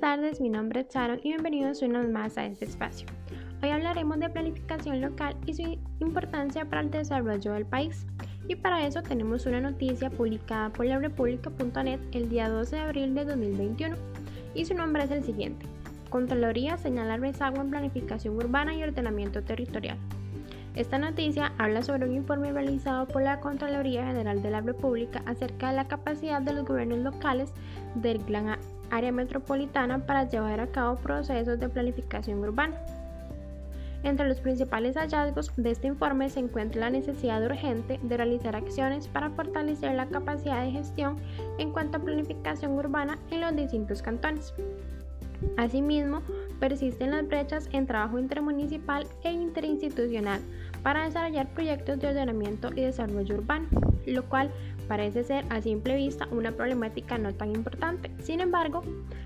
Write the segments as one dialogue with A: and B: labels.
A: tardes, mi nombre es Sharon y bienvenidos una vez más a este espacio. Hoy hablaremos de planificación local y su importancia para el desarrollo del país. Y para eso tenemos una noticia publicada por la República.net el día 12 de abril de 2021 y su nombre es el siguiente. Contraloría señala rezago en planificación urbana y ordenamiento territorial. Esta noticia habla sobre un informe realizado por la Contraloría General de la República acerca de la capacidad de los gobiernos locales del gran área metropolitana para llevar a cabo procesos de planificación urbana. Entre los principales hallazgos de este informe se encuentra la necesidad urgente de realizar acciones para fortalecer la capacidad de gestión en cuanto a planificación urbana en los distintos cantones. Asimismo, persisten las brechas en trabajo intermunicipal e interinstitucional para desarrollar proyectos de ordenamiento y desarrollo urbano, lo cual parece ser a simple vista una problemática no tan importante. Sin embargo,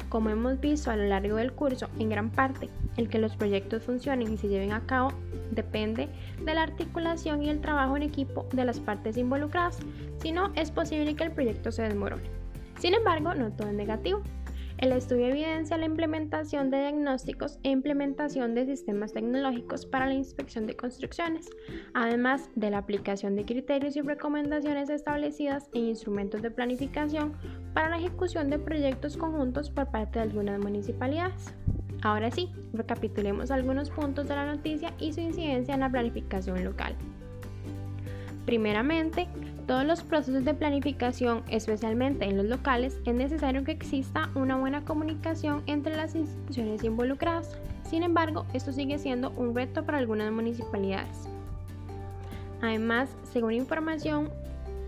A: como hemos visto a lo largo del curso, en gran parte el que los proyectos funcionen y se lleven a cabo depende de la articulación y el trabajo en equipo de las partes involucradas, si no es posible que el proyecto se desmorone. Sin embargo, no todo es negativo. El estudio evidencia la implementación de diagnósticos e implementación de sistemas tecnológicos para la inspección de construcciones, además de la aplicación de criterios y recomendaciones establecidas en instrumentos de planificación para la ejecución de proyectos conjuntos por parte de algunas municipalidades. Ahora sí, recapitulemos algunos puntos de la noticia y su incidencia en la planificación local. Primeramente, todos los procesos de planificación, especialmente en los locales, es necesario que exista una buena comunicación entre las instituciones involucradas. Sin embargo, esto sigue siendo un reto para algunas municipalidades. Además, según información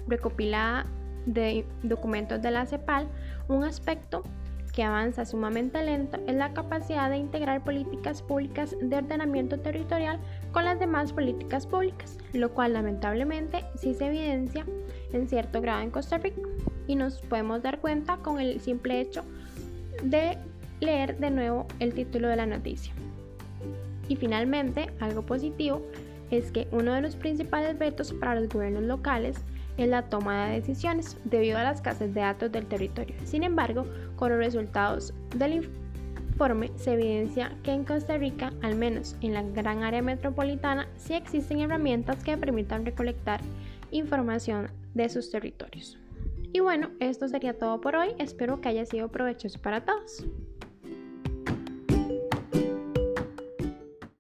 A: recopilada de documentos de la CEPAL, un aspecto que avanza sumamente lento es la capacidad de integrar políticas públicas de ordenamiento territorial con las demás políticas públicas, lo cual lamentablemente sí se evidencia en cierto grado en Costa Rica y nos podemos dar cuenta con el simple hecho de leer de nuevo el título de la noticia. Y finalmente, algo positivo es que uno de los principales retos para los gobiernos locales en la toma de decisiones debido a las casas de datos del territorio. Sin embargo, con los resultados del informe se evidencia que en Costa Rica, al menos en la gran área metropolitana, sí existen herramientas que permitan recolectar información de sus territorios. Y bueno, esto sería todo por hoy. Espero que haya sido provechoso para todos.